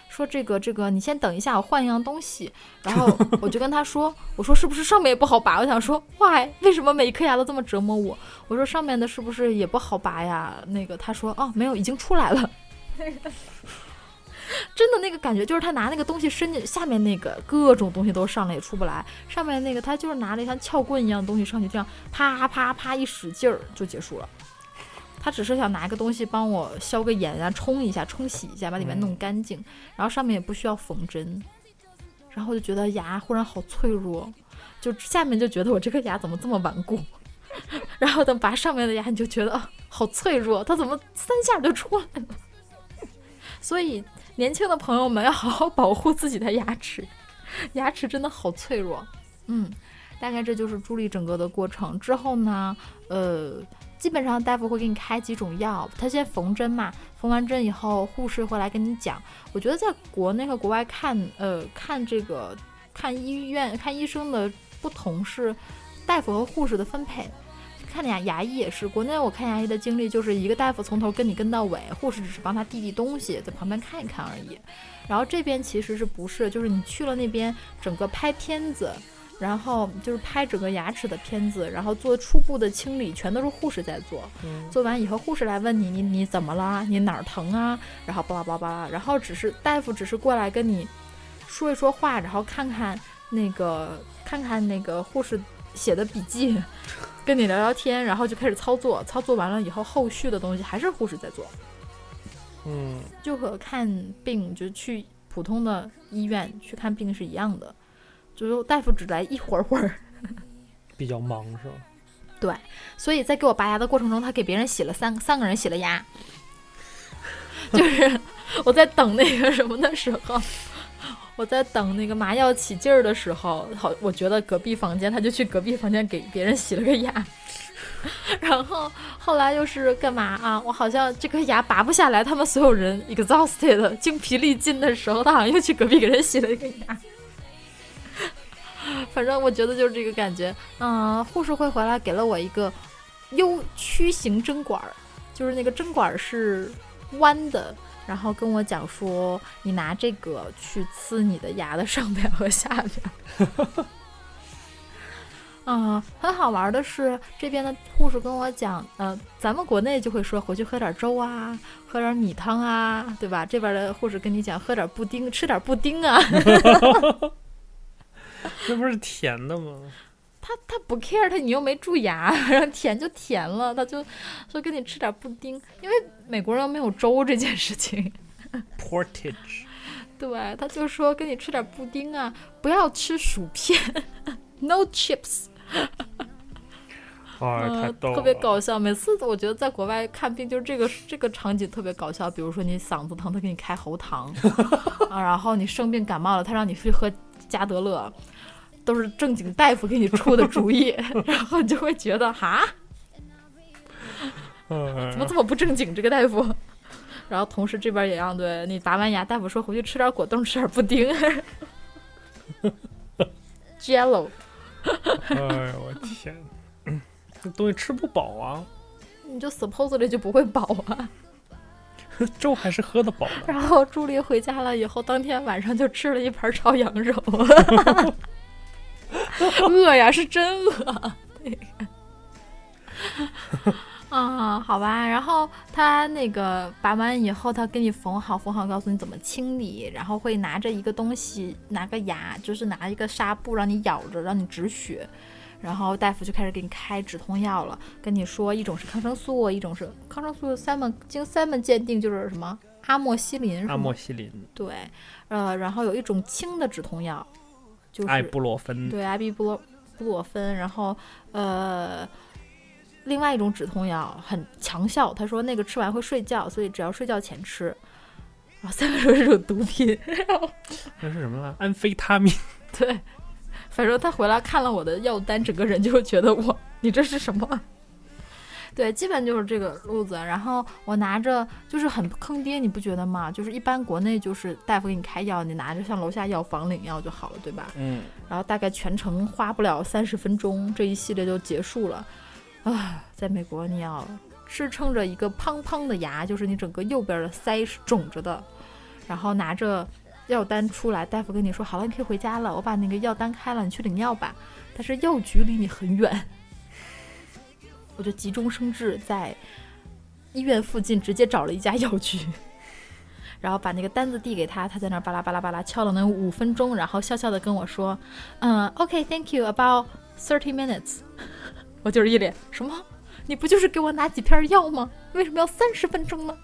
说这个这个，你先等一下，我换一样东西。然后 我就跟他说，我说是不是上面也不好拔？我想说，why？为什么每一颗牙都这么折磨我？我说上面的是不是也不好拔呀？那个他说，哦，没有，已经出来了。真的那个感觉就是他拿那个东西伸进下面那个各种东西都上来也出不来，上面那个他就是拿了一像撬棍一样的东西上去，这样啪啪啪一使劲儿就结束了。他只是想拿一个东西帮我消个炎啊，冲一下，冲洗一下，把里面弄干净，然后上面也不需要缝针。然后就觉得牙忽然好脆弱，就下面就觉得我这颗牙怎么这么顽固，然后等拔上面的牙你就觉得啊好脆弱，它怎么三下就出来了？所以。年轻的朋友们要好好保护自己的牙齿，牙齿真的好脆弱。嗯，大概这就是助力整个的过程。之后呢，呃，基本上大夫会给你开几种药，他先缝针嘛，缝完针以后，护士会来跟你讲。我觉得在国内和国外看，呃，看这个看医院看医生的不同是大夫和护士的分配。看牙牙医也是，国内我看牙医的经历就是一个大夫从头跟你跟到尾，护士只是帮他递递东西，在旁边看一看而已。然后这边其实是不是，就是你去了那边，整个拍片子，然后就是拍整个牙齿的片子，然后做初步的清理，全都是护士在做。嗯做完以后，护士来问你，你你怎么了？你哪儿疼啊？然后巴拉巴拉巴拉，然后只是大夫只是过来跟你说一说话，然后看看那个看看那个护士写的笔记，跟你聊聊天，然后就开始操作。操作完了以后，后续的东西还是护士在做，嗯，就和看病就去普通的医院去看病是一样的，就是大夫只来一会儿会儿。比较忙是吧？对所以在给我拔牙的过程中，他给别人洗了三三个人洗了牙，就是我在等那个什么的时候，我在等那个麻药起劲儿的时候，好，我觉得隔壁房间他就去隔壁房间给别人洗了个牙，然后后来又是干嘛啊？我好像这颗牙拔不下来，他们所有人 exhausted 精疲力尽的时候，他好像又去隔壁给人洗了一个牙。反正我觉得就是这个感觉，嗯，护士会回来给了我一个 U 曲形针管儿，就是那个针管儿是弯的，然后跟我讲说，你拿这个去呲你的牙的上边和下边。啊、很好玩的是，这边的护士跟我讲，呃，咱们国内就会说回去喝点粥啊，喝点米汤啊，对吧？这边的护士跟你讲，喝点布丁，吃点布丁啊。那不是甜的吗？他他不 care，他你又没蛀牙，然后甜就甜了，他就说给你吃点布丁，因为美国人没有粥这件事情，Portage，对，他就说给你吃点布丁啊，不要吃薯片，no chips，啊，太呃，逗了，特别搞笑。每次我觉得在国外看病，就是这个这个场景特别搞笑。比如说你嗓子疼，他给你开喉糖啊，然后你生病感冒了，他让你去喝加德乐，都是正经大夫给你出的主意，然后你就会觉得哈。哎怎么这么不正经？这个大夫。然后同时这边也让对你拔完牙，大夫说回去吃点果冻，吃点布丁。Jello，哎呦我天，嗯这东西吃不饱啊，你就 supposedly 就不会饱啊。粥还是喝的饱的。然后朱莉回家了以后，当天晚上就吃了一盘炒羊肉，饿呀，是真饿。啊，好吧，然后他那个拔完以后，他给你缝好，缝好告诉你怎么清理，然后会拿着一个东西，拿个牙，就是拿一个纱布让你咬着，让你止血。然后大夫就开始给你开止痛药了，跟你说一种是抗生素，一种是抗生素三门经三门鉴定就是什么阿莫西林，是阿吗莫西林、对，呃，然后有一种轻的止痛药，就是艾布洛芬，对艾比布洛布洛芬，然后呃，另外一种止痛药很强效，他说那个吃完会睡觉，所以只要睡觉前吃。然后三个说是种毒品，那是什么了？安非他命。对，反正他回来看了我的药单，整个人就觉得我你这是什么？对，基本就是这个路子。然后我拿着就是很坑爹，你不觉得吗？就是一般国内就是大夫给你开药，你拿着上楼下药房领药就好了，对吧？嗯，然后大概全程花不了三十分钟，这一系列就结束了。啊，在美国你要支撑着一个胖胖的牙，就是你整个右边的腮是肿着的，然后拿着药单出来，大夫跟你说好了，你可以回家了，我把那个药单开了，你去领药吧。但是药局离你很远，我就急中生智，在医院附近直接找了一家 药局。然后把那个单子递给他，他在那儿巴拉巴拉巴拉敲了能五分钟，然后笑笑的跟我说：“嗯，OK，Thank、you，about thirty minutes。”我就是一脸什么？你不就是给我拿几片药吗？为什么要三十分钟呢？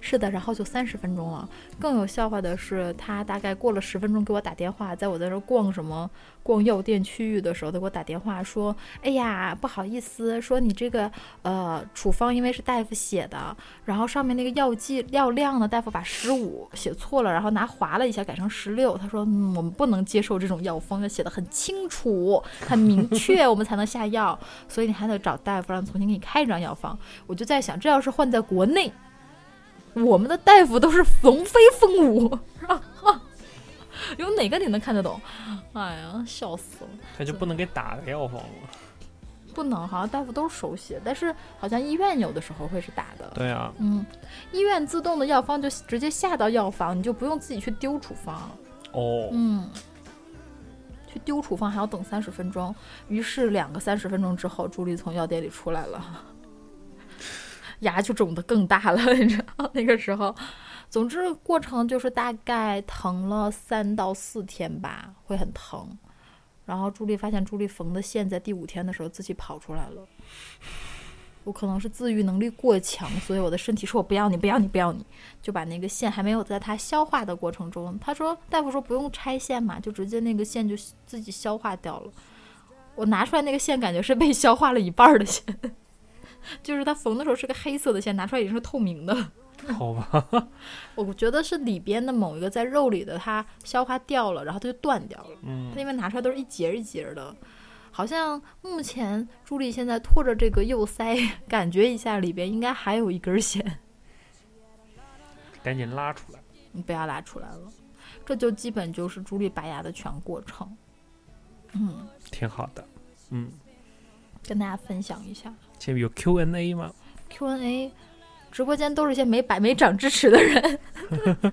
是的，然后就三十分钟了。更有笑话的是，他大概过了十分钟给我打电话，在我在这逛什么逛药店区域的时候，他给我打电话说：“哎呀，不好意思，说你这个呃处方因为是大夫写的，然后上面那个药剂药量呢，大夫把十五写错了，然后拿划了一下改成十六。他说、嗯、我们不能接受这种药方，要写的很清楚、很明 确，我们才能下药，所以你还得找大夫让重新给你开一张药方。我就在想，这要是换在国内。”我们的大夫都是龙飞凤舞，啊啊，有哪个你能看得懂？哎呀，笑死了！他就不能给打个药方吗？不能，好像大夫都是手写，但是好像医院有的时候会是打的。对啊，嗯，医院自动的药方就直接下到药房，你就不用自己去丢处方。哦，嗯，去丢处方还要等三十分钟。于是两个三十分钟之后，朱莉从药店里出来了。牙就肿得更大了，你知道那个时候，总之过程就是大概疼了三到四天吧，会很疼。然后朱莉发现朱莉缝的线在第五天的时候自己跑出来了。我可能是自愈能力过强，所以我的身体说我不要你，不要你，不要你，就把那个线还没有在它消化的过程中，他说大夫说不用拆线嘛，就直接那个线就自己消化掉了。我拿出来那个线，感觉是被消化了一半的线。就是它缝的时候是个黑色的线，拿出来已经是透明的。好吧，我觉得是里边的某一个在肉里的，它消化掉了，然后它就断掉了。嗯它因为拿出来都是一节一节的，好像目前朱莉现在拖着这个右腮，感觉一下里边应该还有一根线，赶紧拉出来。你不要拉出来了。这就基本就是朱莉拔牙的全过程。嗯，挺好的。嗯，跟大家分享一下。前面有 Q&A 吗？Q&A，直播间都是些没白没长智齿的人。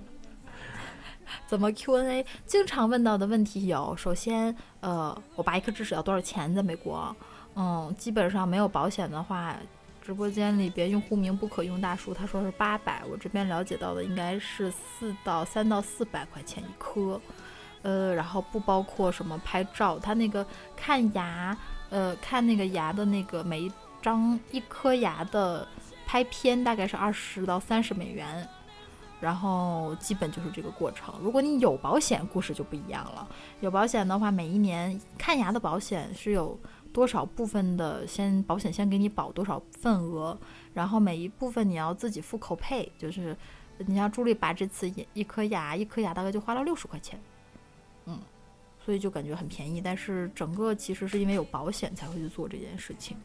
怎么 Q&A？经常问到的问题有：首先，呃，我拔一颗智齿要多少钱？在美国，嗯，基本上没有保险的话，直播间里边用户名不可用大叔，他说是八百，我这边了解到的应该是四到三到四百块钱一颗，呃，然后不包括什么拍照，他那个看牙，呃，看那个牙的那个每一张一颗牙的拍片大概是二十到三十美元，然后基本就是这个过程。如果你有保险，故事就不一样了。有保险的话，每一年看牙的保险是有多少部分的先保险先给你保多少份额，然后每一部分你要自己付口配，就是你像朱莉拔这次一一颗牙，一颗牙大概就花了六十块钱，嗯，所以就感觉很便宜。但是整个其实是因为有保险才会去做这件事情。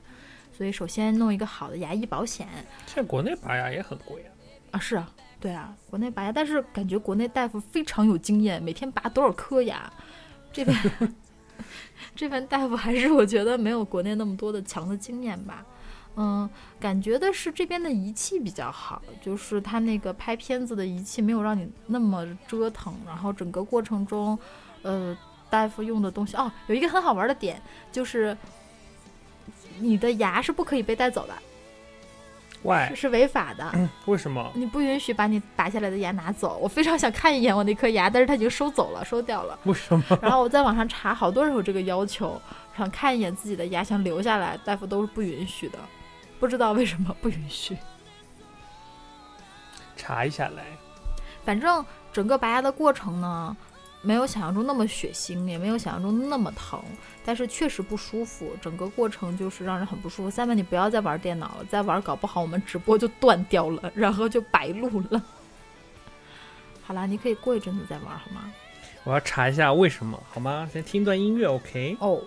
所以首先弄一个好的牙医保险现在国内拔牙也很贵啊。啊，是啊，对啊，国内拔牙，但是感觉国内大夫非常有经验，每天拔多少颗牙，这边 这边大夫还是我觉得没有国内那么多的强的经验吧。嗯，感觉的是这边的仪器比较好，就是他那个拍片子的仪器没有让你那么折腾，然后整个过程中，呃，大夫用的东西哦，有一个很好玩的点就是。你的牙是不可以被带走的，喂这，是违法的。为什么？你不允许把你拔下来的牙拿走。我非常想看一眼我那颗牙，但是他已经收走了，收掉了。为什么？然后我在网上查，好多人有这个要求，想看一眼自己的牙，想留下来，大夫都是不允许的，不知道为什么不允许。查一下来。反正整个拔牙的过程呢，没有想象中那么血腥，也没有想象中那么疼，但是确实不舒服。整个过程就是让人很不舒服。下面你不要再玩电脑了，再玩搞不好我们直播就断掉了，然后就白录了。好啦，你可以过一阵子再玩好吗？我要查一下为什么，好吗？先听段音乐，OK？哦。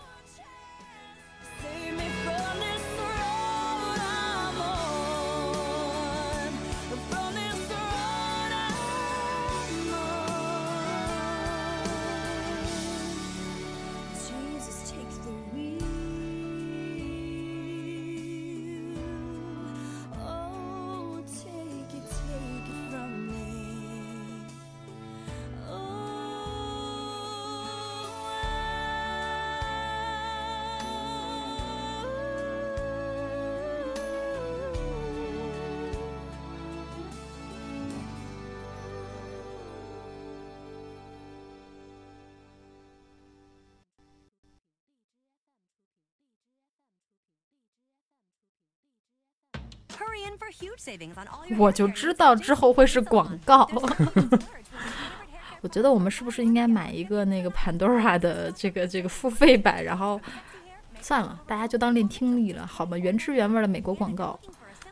我就知道之后会是广告。我觉得我们是不是应该买一个那个 Pandora 的这个这个付费版？然后算了，大家就当练听力了，好吧？原汁原味的美国广告。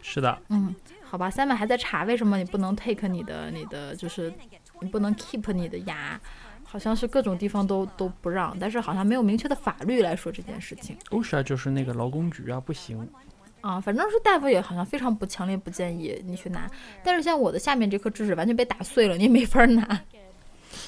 是的，嗯，好吧。Simon 还在查为什么你不能 take 你的你的就是你不能 keep 你的牙，好像是各种地方都都不让，但是好像没有明确的法律来说这件事情。OSHA 就是那个劳工局啊，不行。啊，反正是大夫也好像非常不强烈不建议你去拿，但是像我的下面这颗智齿完全被打碎了，你也没法拿，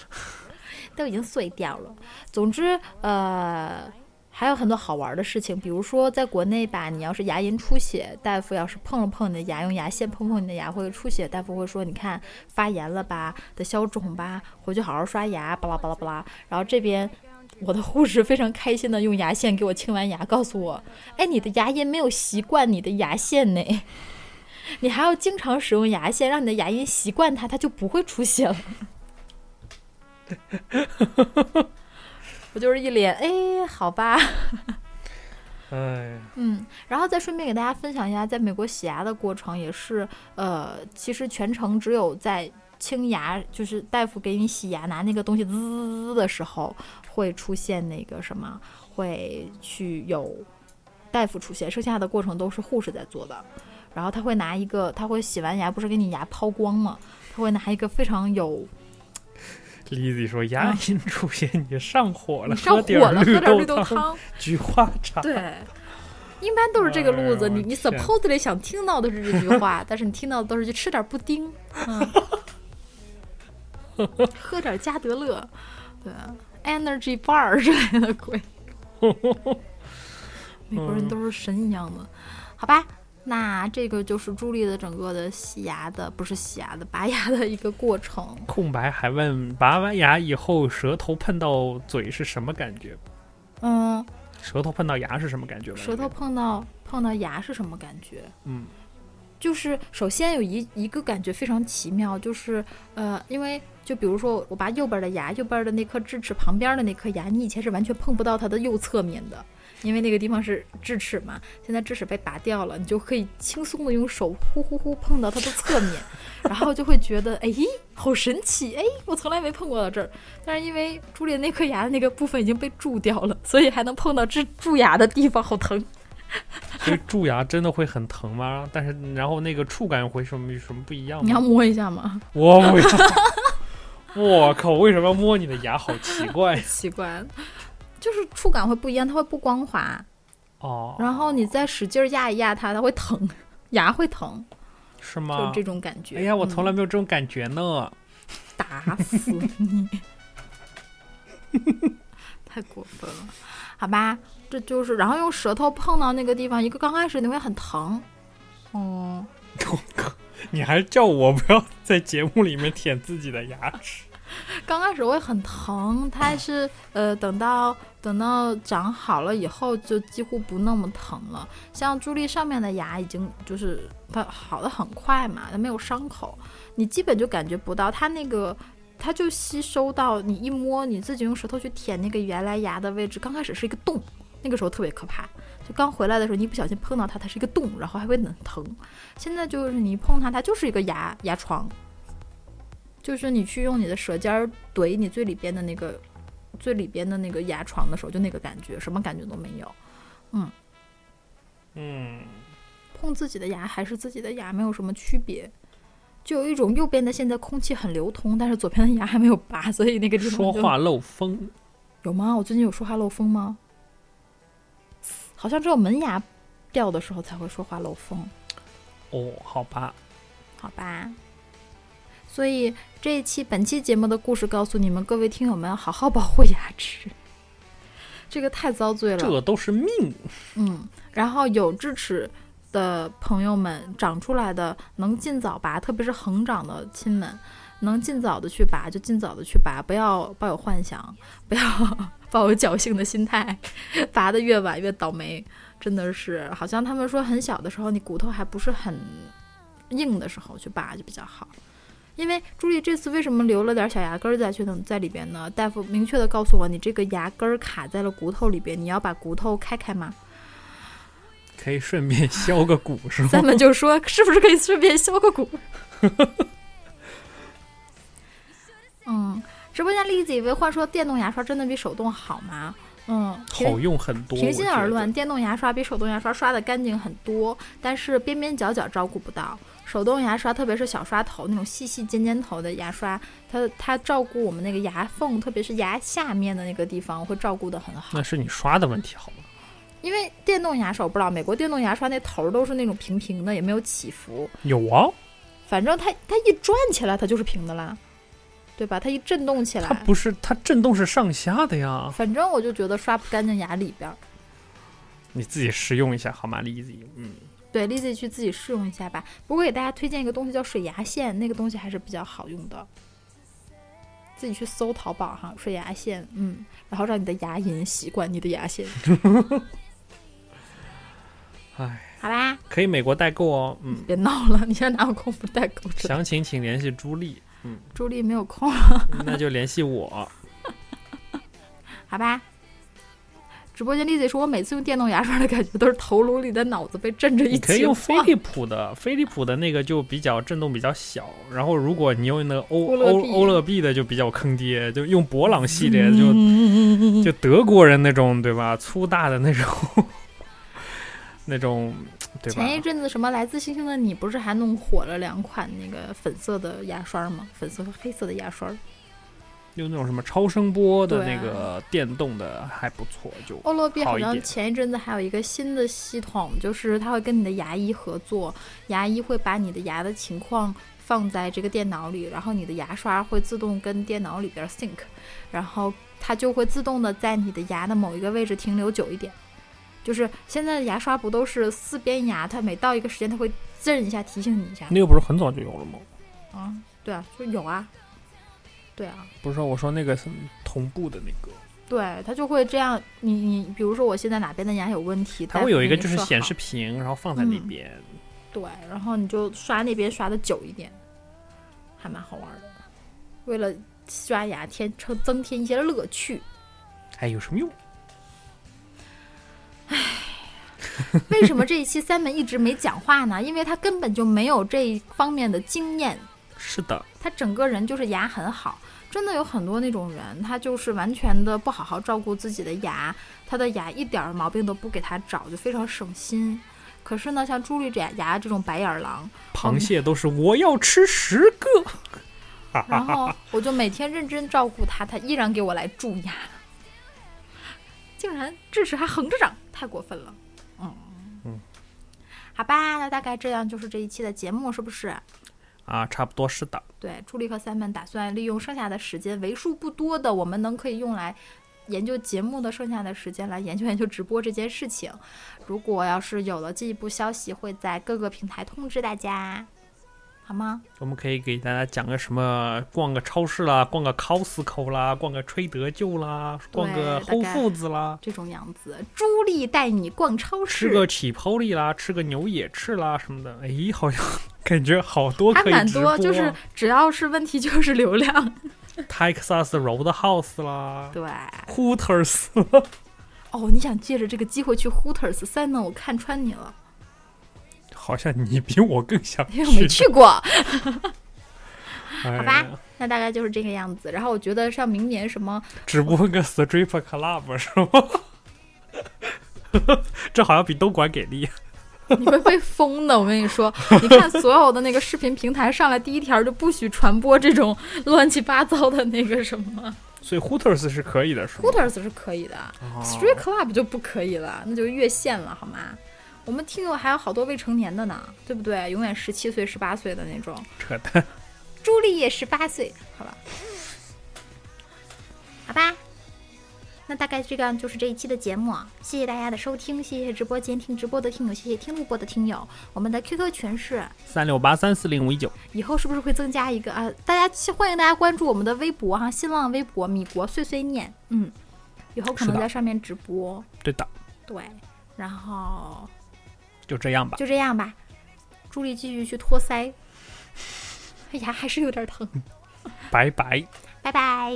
都已经碎掉了。总之，呃，还有很多好玩的事情，比如说在国内吧，你要是牙龈出血，大夫要是碰了碰你的牙，用牙线碰碰你的牙会出血，大夫会说，你看发炎了吧，得消肿吧，回去好好刷牙，巴拉巴拉巴拉。然后这边。我的护士非常开心的用牙线给我清完牙，告诉我：“哎，你的牙龈没有习惯你的牙线呢，你还要经常使用牙线，让你的牙龈习惯它，它就不会出血了。”我就是一脸哎，好吧，哎，嗯，然后再顺便给大家分享一下，在美国洗牙的过程也是，呃，其实全程只有在清牙，就是大夫给你洗牙拿那个东西滋滋滋的时候，会出现那个什么，会去有大夫出现，剩下的过程都是护士在做的。然后他会拿一个，他会洗完牙不是给你牙抛光吗？他会拿一个非常有丽子说牙龈出血，你上火了，你上喝点儿火了，喝点绿豆豆汤。菊花茶。对，一般都是这个路子。哎你你 supposedly 想听到的是这句话，但是你听到的都是去吃点布丁，嗯，喝点加德乐，对，energy bar 之类的鬼。美国人都是神一样的，好吧？那这个就是朱莉的整个的洗牙的，不是洗牙的，拔牙的一个过程。空白还问拔完牙以后舌头碰到嘴是什么感觉？嗯，舌头碰到牙是什么感觉？舌头碰到碰到牙是什么感觉？嗯，就是首先有一一个感觉非常奇妙，就是呃，因为就比如说我拔右边的牙，右边的那颗智齿旁边的那颗牙，你以前是完全碰不到它的右侧面的，因为那个地方是智齿嘛。现在智齿被拔掉了，你就可以轻松的用手呼呼呼碰到它的侧面，然后就会觉得 哎，好神奇哎，我从来没碰过到这儿。但是因为朱莉那颗牙的那个部分已经被蛀掉了，所以还能碰到蛀蛀牙的地方，好疼。所以蛀牙真的会很疼吗？但是然后那个触感会什么有什么不一样吗？你要摸一下吗？我不要！我靠！为什么要摸你的牙？好奇怪 奇怪，就是触感会不一样，它会不光滑，哦！然后你再使劲压一压它，它会疼，牙会疼，是吗就是？这种感觉。哎呀，我从来嗯没有这种感觉呢。打死你，太过分了，好吧？这就是，然后用舌头碰到那个地方，一个刚开始你会很疼，嗯，我靠！你还叫我不要在节目里面舔自己的牙齿？刚开始会很疼，它是呃，等到等到长好了以后，就几乎不那么疼了。像朱莉上面的牙已经就是它好的很快嘛，它没有伤口，你基本就感觉不到它那个，它就吸收到你一摸，你自己用舌头去舔那个原来牙的位置，刚开始是一个洞，那个时候特别可怕。就刚回来的时候，你一不小心碰到它，它是一个洞，然后还会很疼。现在就是你一碰它，它就是一个牙牙床，就是你去用你的舌尖儿怼你最里边的那个最里边的那个牙床的时候，就那个感觉，什么感觉都没有。嗯嗯，碰自己的牙还是自己的牙，没有什么区别。就有一种右边的现在空气很流通，但是左边的牙还没有拔，所以那个地方说话漏风。有吗？我最近有说话漏风吗？好像只有门牙掉的时候才会说话漏风。哦，好吧，好吧。所以这一期本期节目的故事告诉你们，各位听友们，好好保护牙齿，这个太遭罪了。这都是命。嗯，然后有智齿的朋友们，长出来的能尽早拔，特别是横长的亲们，能尽早的去拔就尽早的去拔，不要抱有幻想，不要抱有侥幸的心态，拔的越晚越倒霉。真的是，好像他们说很小的时候，你骨头还不是很硬的时候去拔就比较好。因为朱莉这次为什么留了点小牙根儿在去等在里边呢？大夫明确的告诉我，你这个牙根儿卡在了骨头里边，你要把骨头开开吗？可以顺便削个骨是吗？咱们就说是不是可以顺便削个骨？直播间栗子以为话说电动牙刷真的比手动好吗？嗯，好用很多。平心而论，，电动牙刷比手动牙刷刷的干净很多，但是边边角角照顾不到。手动牙刷，特别是小刷头那种细细尖尖头的牙刷，它它照顾我们那个牙缝，特别是牙下面的那个地方，会照顾的很好那。是你刷的问题好吗？因为电动牙刷，我不知道美国电动牙刷那头儿都是那种平平的，也没有起伏，有啊，反正它它一转起来，它就是平的啦，对吧？它一震动起来，它不是它震动是上下的呀。反正我就觉得刷不干净牙里边儿。你自己试用一下好吗，Lizzy？嗯，对，Lizzy 去自己试用一下吧。不过给大家推荐一个东西叫水牙线，那个东西还是比较好用的。自己去搜淘宝哈，水牙线，嗯，然后让你的牙龈习惯你的牙线，哎，好吧？可以美国代购哦。嗯，别闹了，你现在哪有功夫代购？详情请联系朱莉，朱莉没有空，那就联系我。好吧？直播间 Lizzy 说，我每次用电动牙刷的感觉都是头颅里的脑子被震着一你可以用飞利浦的，飞利浦的那个就比较震动比较小。然后如果你用那个欧欧欧乐 B 欧乐 B 的就比较坑爹，就用博朗系列就嗯就德国人那种对吧？粗大的那种那种对吧？前一阵子什么来自星星的你不是还弄火了两款那个粉色的牙刷吗？粉色和黑色的牙刷。用那种什么超声波的那个电动的还不错，就欧乐 B 好像前一阵子还有一个新的系统，就是它会跟你的牙医合作，牙医会把你的牙的情况放在这个电脑里，然后你的牙刷会自动跟电脑里边 sync，然后它就会自动的在你的牙的某一个位置停留久一点。就是现在的牙刷不都是四边牙，它每到一个时间它会震一下提醒你一下那个不是很早就有了吗？啊？对啊，就有啊，对啊，不是说我说那个是同步的那个，对，它就会这样。你你比如说我现在哪边的牙有问题，它会有一个就是显示屏，然后放在那嗯边。对，然后你就刷那边刷的久一点，还蛮好玩的。为了刷牙添增增添一些乐趣，哎，有什么用？为什么这一期三门一直没讲话呢？因为他根本就没有这一方面的经验，是的，他整个人就是牙很好。真的有很多那种人，他就是完全的不好好照顾自己的牙，他的牙一点儿毛病都不给他找，就非常省心。可是呢，像朱莉这牙这种白眼狼，螃蟹都是我要吃十个。然后我就每天认真照顾他，他依然给我来蛀牙，竟然智齿还横着长，太过分了。嗯嗯，好吧，那大概这样就是这一期的节目，是不是？啊，差不多是的。对，朱莉和三门打算利用剩下的时间，为数不多的我们能可以用来研究节目的剩下的时间来研究研究直播这件事情。如果要是有了进一步消息，会在各个平台通知大家，好吗？我们可以给大家讲个什么，逛个超市啦，逛个 Costco 啦，逛个吹德舅啦，逛个大概 Whole Foods 啦，这种样子，朱莉带你逛超市，吃个起泡里啦，吃个牛野翅啦什么的。哎，好像 感觉好多还蛮多，就是只要是问题就是流量。Texas Roadhouse 啦对，，Hooters 哦，你想借着这个机会去 Hooters 三呢？我看穿你了，好像你比我更想因为我没去过。好好吧，那大概就是这个样子。然后我觉得像明年什么，直播个 Strip Club 是吗？这好像比东莞给力。你会被封的。我跟你说，你看所有的那个视频平台上来第一条就不许传播这种乱七八糟的那个什么。所以 Hooters 是可以的，是吗 Hooters 是可以的、哦 s t r e e t Club 就不可以了，那就越线了，好吗？我们听友还有好多未成年的呢，对不对？永远十七岁、十八岁的那种。扯淡。朱莉也十八岁，好吧，好吧，那大概这个就是这一期的节目，谢谢大家的收听，谢谢直播间听直播的听友，谢谢听录播的听友。我们的 QQ 群是三六八三四零五一九，以后是不是会增加一个啊？大家欢迎大家关注我们的微博哈，新浪微博米国碎碎念，嗯，以后可能在上面直播，对的，对，然后就这样吧。就这样吧。助力继续去托腮。哎呀还是有点疼。拜拜。拜拜。